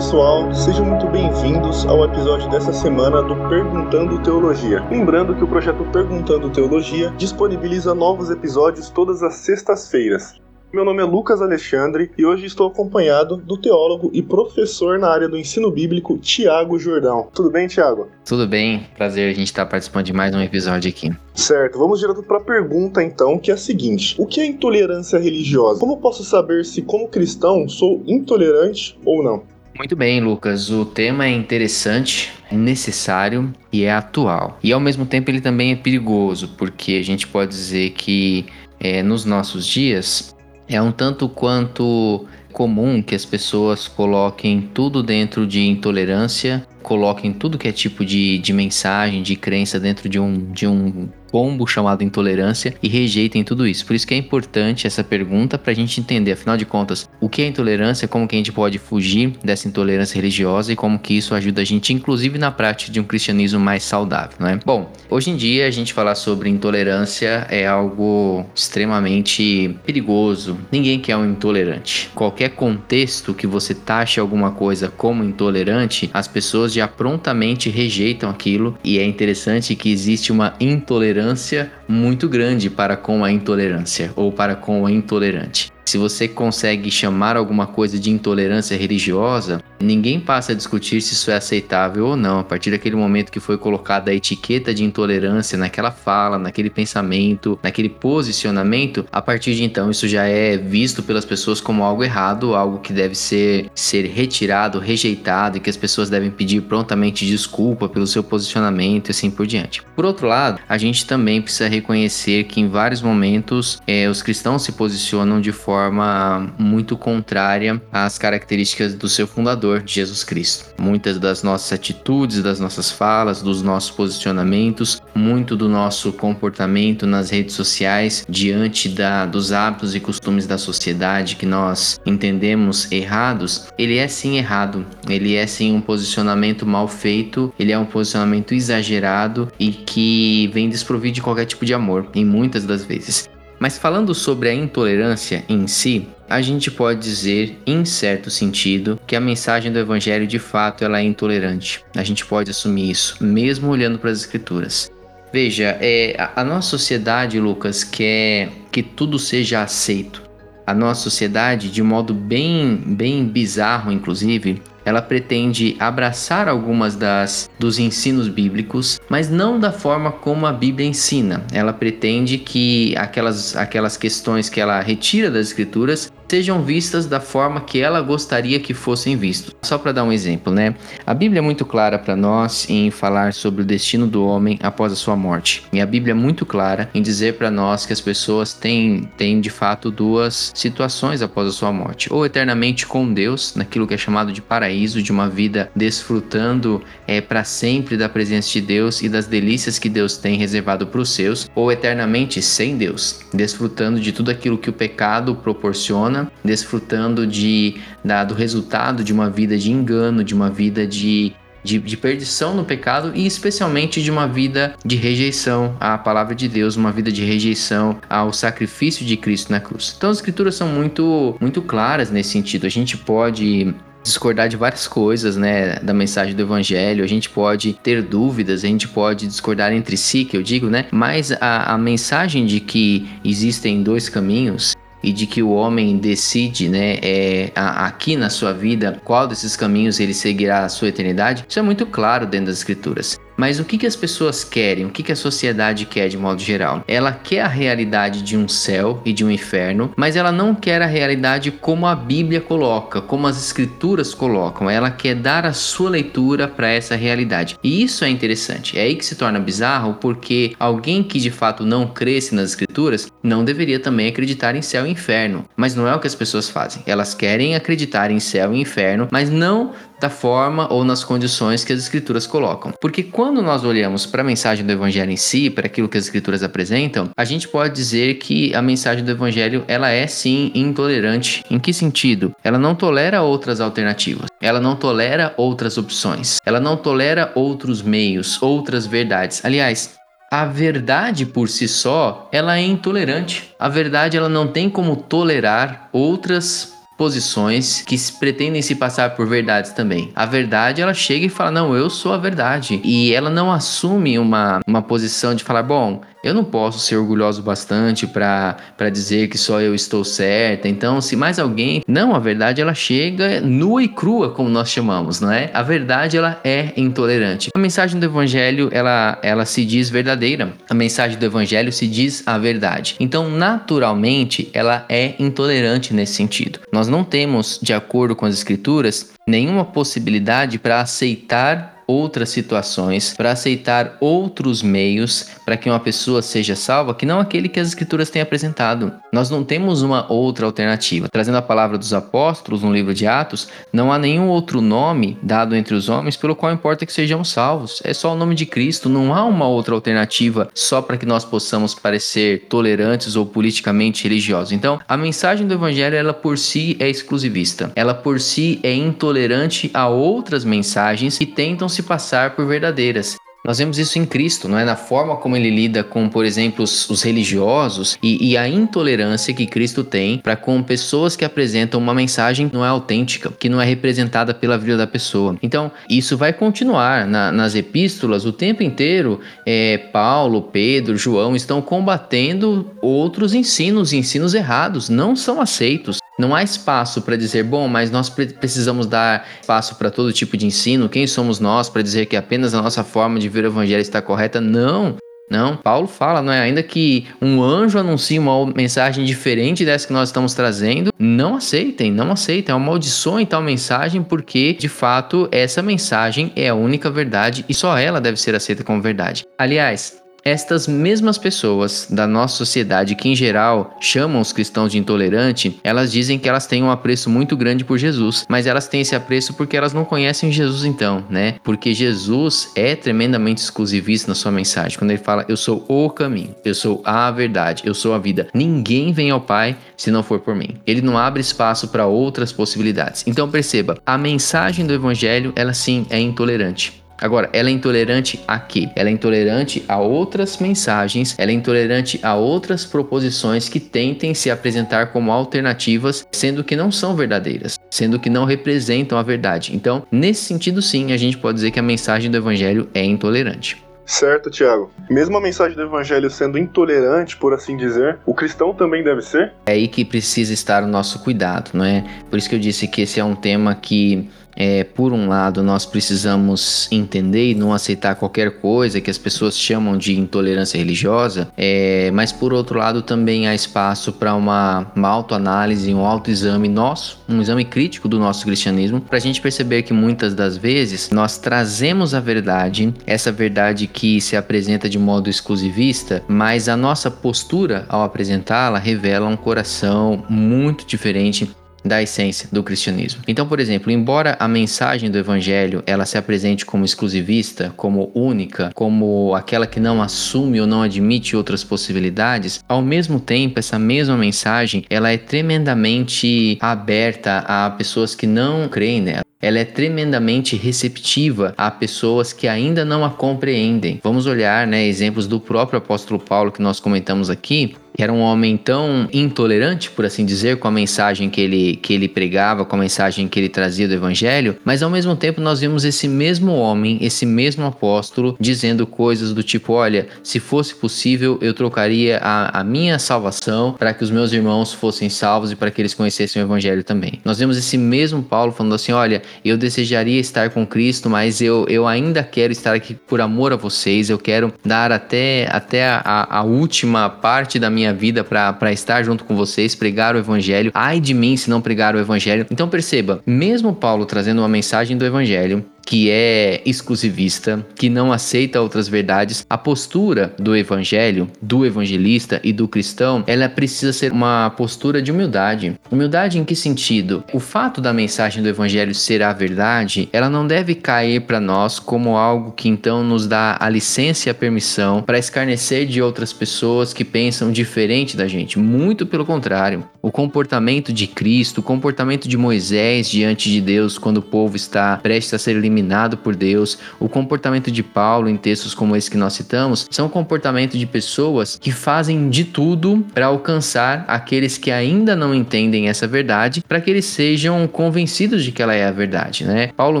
pessoal, sejam muito bem-vindos ao episódio dessa semana do Perguntando Teologia. Lembrando que o projeto Perguntando Teologia disponibiliza novos episódios todas as sextas-feiras. Meu nome é Lucas Alexandre e hoje estou acompanhado do teólogo e professor na área do ensino bíblico, Tiago Jordão. Tudo bem, Tiago? Tudo bem, prazer a gente estar participando de mais um episódio aqui. Certo, vamos direto para a pergunta então, que é a seguinte: O que é intolerância religiosa? Como posso saber se, como cristão, sou intolerante ou não? Muito bem, Lucas. O tema é interessante, é necessário e é atual. E ao mesmo tempo ele também é perigoso, porque a gente pode dizer que é, nos nossos dias é um tanto quanto comum que as pessoas coloquem tudo dentro de intolerância, coloquem tudo que é tipo de, de mensagem, de crença dentro de um, de um pombo chamado intolerância e rejeitem tudo isso. Por isso que é importante essa pergunta para a gente entender, afinal de contas, o que é intolerância, como que a gente pode fugir dessa intolerância religiosa e como que isso ajuda a gente, inclusive na prática de um cristianismo mais saudável, né? Bom, hoje em dia a gente falar sobre intolerância é algo extremamente perigoso. Ninguém quer um intolerante. Qualquer contexto que você taxe alguma coisa como intolerante, as pessoas já prontamente rejeitam aquilo e é interessante que existe uma intolerância tolerância muito grande para com a intolerância ou para com o intolerante. Se você consegue chamar alguma coisa de intolerância religiosa, ninguém passa a discutir se isso é aceitável ou não. A partir daquele momento que foi colocada a etiqueta de intolerância naquela fala, naquele pensamento, naquele posicionamento, a partir de então isso já é visto pelas pessoas como algo errado, algo que deve ser, ser retirado, rejeitado e que as pessoas devem pedir prontamente desculpa pelo seu posicionamento e assim por diante. Por outro lado, a gente também precisa reconhecer que em vários momentos é, os cristãos se posicionam de forma forma muito contrária às características do seu fundador, Jesus Cristo. Muitas das nossas atitudes, das nossas falas, dos nossos posicionamentos, muito do nosso comportamento nas redes sociais diante da, dos hábitos e costumes da sociedade que nós entendemos errados, ele é sim errado, ele é sim um posicionamento mal feito, ele é um posicionamento exagerado e que vem desprovido de qualquer tipo de amor, em muitas das vezes. Mas falando sobre a intolerância em si, a gente pode dizer, em certo sentido, que a mensagem do evangelho de fato ela é intolerante. A gente pode assumir isso, mesmo olhando para as escrituras. Veja, é, a, a nossa sociedade, Lucas, quer que tudo seja aceito. A nossa sociedade, de modo bem, bem bizarro, inclusive, ela pretende abraçar algumas das dos ensinos bíblicos, mas não da forma como a Bíblia ensina. Ela pretende que aquelas aquelas questões que ela retira das escrituras sejam vistas da forma que ela gostaria que fossem vistos. Só para dar um exemplo, né? A Bíblia é muito clara para nós em falar sobre o destino do homem após a sua morte. E a Bíblia é muito clara em dizer para nós que as pessoas têm, têm de fato duas situações após a sua morte: ou eternamente com Deus, naquilo que é chamado de paraíso, de uma vida desfrutando é, para sempre da presença de Deus e das delícias que Deus tem reservado para os seus, ou eternamente sem Deus, desfrutando de tudo aquilo que o pecado proporciona desfrutando de, da, do resultado de uma vida de engano, de uma vida de de, de, perdição no pecado e especialmente de uma vida de rejeição à palavra de Deus, uma vida de rejeição ao sacrifício de Cristo na cruz. Então as escrituras são muito, muito claras nesse sentido. A gente pode discordar de várias coisas, né, da mensagem do evangelho, a gente pode ter dúvidas, a gente pode discordar entre si, que eu digo, né, mas a, a mensagem de que existem dois caminhos e de que o homem decide, né, é, aqui na sua vida, qual desses caminhos ele seguirá a sua eternidade, isso é muito claro dentro das escrituras. Mas o que, que as pessoas querem? O que, que a sociedade quer de modo geral? Ela quer a realidade de um céu e de um inferno, mas ela não quer a realidade como a Bíblia coloca, como as escrituras colocam. Ela quer dar a sua leitura para essa realidade. E isso é interessante. É aí que se torna bizarro, porque alguém que de fato não cresce nas escrituras não deveria também acreditar em céu e inferno. Mas não é o que as pessoas fazem. Elas querem acreditar em céu e inferno, mas não da forma ou nas condições que as escrituras colocam. Porque quando nós olhamos para a mensagem do evangelho em si, para aquilo que as escrituras apresentam, a gente pode dizer que a mensagem do evangelho, ela é sim intolerante. Em que sentido? Ela não tolera outras alternativas. Ela não tolera outras opções. Ela não tolera outros meios, outras verdades. Aliás, a verdade por si só, ela é intolerante. A verdade ela não tem como tolerar outras posições que pretendem se passar por verdades também. A verdade, ela chega e fala: Não, eu sou a verdade. E ela não assume uma, uma posição de falar: Bom, eu não posso ser orgulhoso bastante para dizer que só eu estou certa. Então, se mais alguém. Não, a verdade ela chega nua e crua, como nós chamamos, não é? A verdade ela é intolerante. A mensagem do evangelho ela, ela se diz verdadeira. A mensagem do evangelho se diz a verdade. Então, naturalmente, ela é intolerante nesse sentido. Nós não temos, de acordo com as escrituras, nenhuma possibilidade para aceitar outras situações, para aceitar outros meios para que uma pessoa seja salva que não aquele que as escrituras têm apresentado. Nós não temos uma outra alternativa. Trazendo a palavra dos apóstolos no livro de Atos, não há nenhum outro nome dado entre os homens pelo qual importa que sejamos salvos. É só o nome de Cristo, não há uma outra alternativa só para que nós possamos parecer tolerantes ou politicamente religiosos. Então, a mensagem do evangelho ela por si é exclusivista. Ela por si é intolerante a outras mensagens que tentam se se passar por verdadeiras. Nós vemos isso em Cristo, não é? Na forma como ele lida com, por exemplo, os, os religiosos e, e, a intolerância que Cristo tem para com pessoas que apresentam uma mensagem que não é autêntica, que não é representada pela vida da pessoa. Então, isso vai continuar na, nas epístolas o tempo inteiro. É, Paulo, Pedro, João estão combatendo outros ensinos, ensinos errados, não são aceitos. Não há espaço para dizer, bom, mas nós precisamos dar espaço para todo tipo de ensino. Quem somos nós para dizer que apenas a nossa forma de ver o evangelho está correta? Não. Não, Paulo fala, não é? Ainda que um anjo anuncie uma mensagem diferente dessa que nós estamos trazendo, não aceitem, não aceitem, amaldiçoem tal mensagem, porque de fato essa mensagem é a única verdade e só ela deve ser aceita como verdade. Aliás, estas mesmas pessoas da nossa sociedade que em geral chamam os cristãos de intolerante, elas dizem que elas têm um apreço muito grande por Jesus, mas elas têm esse apreço porque elas não conhecem Jesus então, né? Porque Jesus é tremendamente exclusivista na sua mensagem, quando ele fala: "Eu sou o caminho, eu sou a verdade, eu sou a vida. Ninguém vem ao Pai se não for por mim". Ele não abre espaço para outras possibilidades. Então perceba, a mensagem do evangelho, ela sim é intolerante. Agora, ela é intolerante a quê? Ela é intolerante a outras mensagens, ela é intolerante a outras proposições que tentem se apresentar como alternativas, sendo que não são verdadeiras, sendo que não representam a verdade. Então, nesse sentido, sim, a gente pode dizer que a mensagem do evangelho é intolerante. Certo, Tiago. Mesmo a mensagem do evangelho sendo intolerante, por assim dizer, o cristão também deve ser? É aí que precisa estar o nosso cuidado, não é? Por isso que eu disse que esse é um tema que é, por um lado, nós precisamos entender e não aceitar qualquer coisa que as pessoas chamam de intolerância religiosa, é, mas por outro lado, também há espaço para uma, uma autoanálise, um autoexame nosso, um exame crítico do nosso cristianismo, para a gente perceber que muitas das vezes nós trazemos a verdade, essa verdade que se apresenta de modo exclusivista, mas a nossa postura ao apresentá-la revela um coração muito diferente da essência do cristianismo. Então, por exemplo, embora a mensagem do evangelho ela se apresente como exclusivista, como única, como aquela que não assume ou não admite outras possibilidades, ao mesmo tempo essa mesma mensagem ela é tremendamente aberta a pessoas que não creem nela ela é tremendamente receptiva a pessoas que ainda não a compreendem. Vamos olhar, né, exemplos do próprio apóstolo Paulo que nós comentamos aqui, que era um homem tão intolerante, por assim dizer, com a mensagem que ele, que ele pregava, com a mensagem que ele trazia do evangelho, mas ao mesmo tempo nós vimos esse mesmo homem, esse mesmo apóstolo, dizendo coisas do tipo: olha, se fosse possível, eu trocaria a, a minha salvação para que os meus irmãos fossem salvos e para que eles conhecessem o evangelho também. Nós vemos esse mesmo Paulo falando assim: olha, eu desejaria estar com Cristo, mas eu, eu ainda quero estar aqui por amor a vocês, eu quero dar até, até a, a última parte da minha vida para estar junto com vocês, pregar o evangelho. Ai de mim se não pregar o evangelho. Então perceba, mesmo Paulo trazendo uma mensagem do evangelho, que é exclusivista, que não aceita outras verdades, a postura do evangelho, do evangelista e do cristão, ela precisa ser uma postura de humildade. Humildade em que sentido? O fato da mensagem do evangelho ser a verdade, ela não deve cair para nós como algo que então nos dá a licença e a permissão para escarnecer de outras pessoas que pensam diferente da gente. Muito pelo contrário. O comportamento de Cristo, o comportamento de Moisés diante de Deus quando o povo está prestes a ser eliminado por Deus. O comportamento de Paulo em textos como esse que nós citamos são comportamento de pessoas que fazem de tudo para alcançar aqueles que ainda não entendem essa verdade, para que eles sejam convencidos de que ela é a verdade, né? Paulo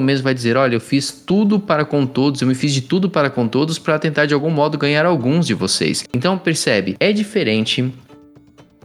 mesmo vai dizer: "Olha, eu fiz tudo para com todos, eu me fiz de tudo para com todos para tentar de algum modo ganhar alguns de vocês". Então percebe, é diferente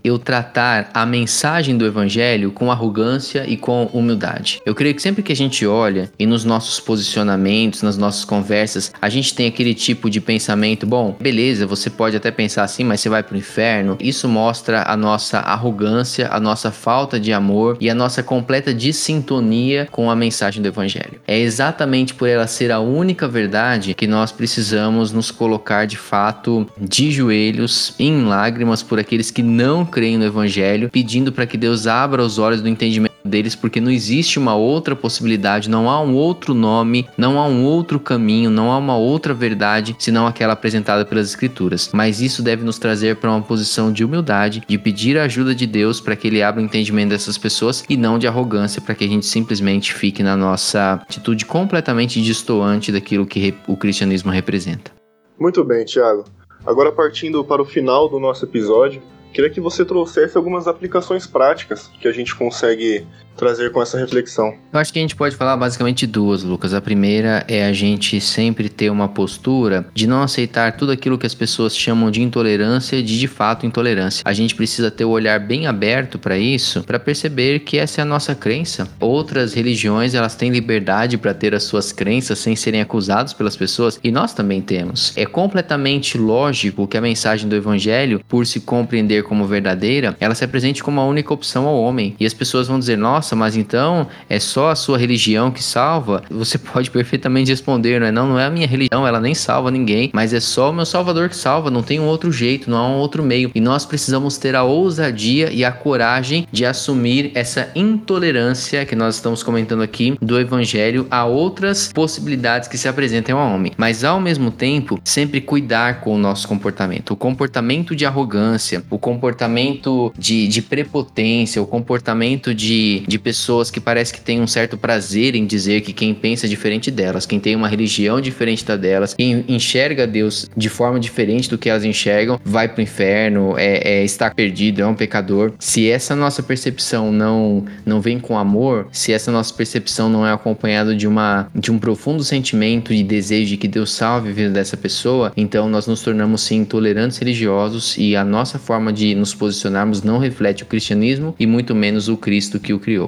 eu tratar a mensagem do evangelho com arrogância e com humildade. Eu creio que sempre que a gente olha e nos nossos posicionamentos, nas nossas conversas, a gente tem aquele tipo de pensamento, bom, beleza, você pode até pensar assim, mas você vai pro inferno. Isso mostra a nossa arrogância, a nossa falta de amor e a nossa completa dissintonia com a mensagem do evangelho. É exatamente por ela ser a única verdade que nós precisamos nos colocar de fato de joelhos em lágrimas por aqueles que não creem no Evangelho, pedindo para que Deus abra os olhos do entendimento deles, porque não existe uma outra possibilidade, não há um outro nome, não há um outro caminho, não há uma outra verdade senão aquela apresentada pelas Escrituras. Mas isso deve nos trazer para uma posição de humildade, de pedir a ajuda de Deus para que Ele abra o entendimento dessas pessoas e não de arrogância para que a gente simplesmente fique na nossa atitude completamente distoante daquilo que o cristianismo representa. Muito bem, Tiago. Agora partindo para o final do nosso episódio, Queria que você trouxesse algumas aplicações práticas que a gente consegue trazer com essa reflexão? Eu acho que a gente pode falar basicamente duas, Lucas. A primeira é a gente sempre ter uma postura de não aceitar tudo aquilo que as pessoas chamam de intolerância de de fato intolerância. A gente precisa ter o olhar bem aberto para isso, para perceber que essa é a nossa crença. Outras religiões, elas têm liberdade para ter as suas crenças sem serem acusados pelas pessoas, e nós também temos. É completamente lógico que a mensagem do evangelho, por se compreender como verdadeira, ela se apresente como a única opção ao homem. E as pessoas vão dizer: "Nossa, nossa, mas então é só a sua religião que salva? Você pode perfeitamente responder, não é? Não, não é a minha religião, ela nem salva ninguém, mas é só o meu Salvador que salva, não tem um outro jeito, não há um outro meio. E nós precisamos ter a ousadia e a coragem de assumir essa intolerância que nós estamos comentando aqui do Evangelho a outras possibilidades que se apresentam ao homem. Mas ao mesmo tempo, sempre cuidar com o nosso comportamento. O comportamento de arrogância, o comportamento de, de prepotência, o comportamento de, de de pessoas que parece que têm um certo prazer em dizer que quem pensa diferente delas, quem tem uma religião diferente da delas, quem enxerga Deus de forma diferente do que elas enxergam, vai pro inferno, é, é está perdido, é um pecador. Se essa nossa percepção não não vem com amor, se essa nossa percepção não é acompanhada de uma de um profundo sentimento de desejo de que Deus salve a vida dessa pessoa, então nós nos tornamos sim intolerantes religiosos e a nossa forma de nos posicionarmos não reflete o cristianismo e muito menos o Cristo que o criou.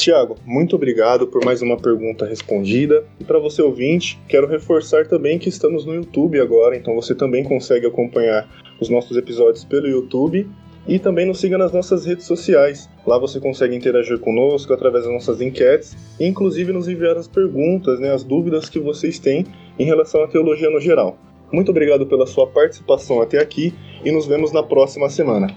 Tiago, muito obrigado por mais uma pergunta respondida. E para você ouvinte, quero reforçar também que estamos no YouTube agora, então você também consegue acompanhar os nossos episódios pelo YouTube e também nos siga nas nossas redes sociais. Lá você consegue interagir conosco através das nossas enquetes e inclusive nos enviar as perguntas, né, as dúvidas que vocês têm em relação à teologia no geral. Muito obrigado pela sua participação até aqui e nos vemos na próxima semana.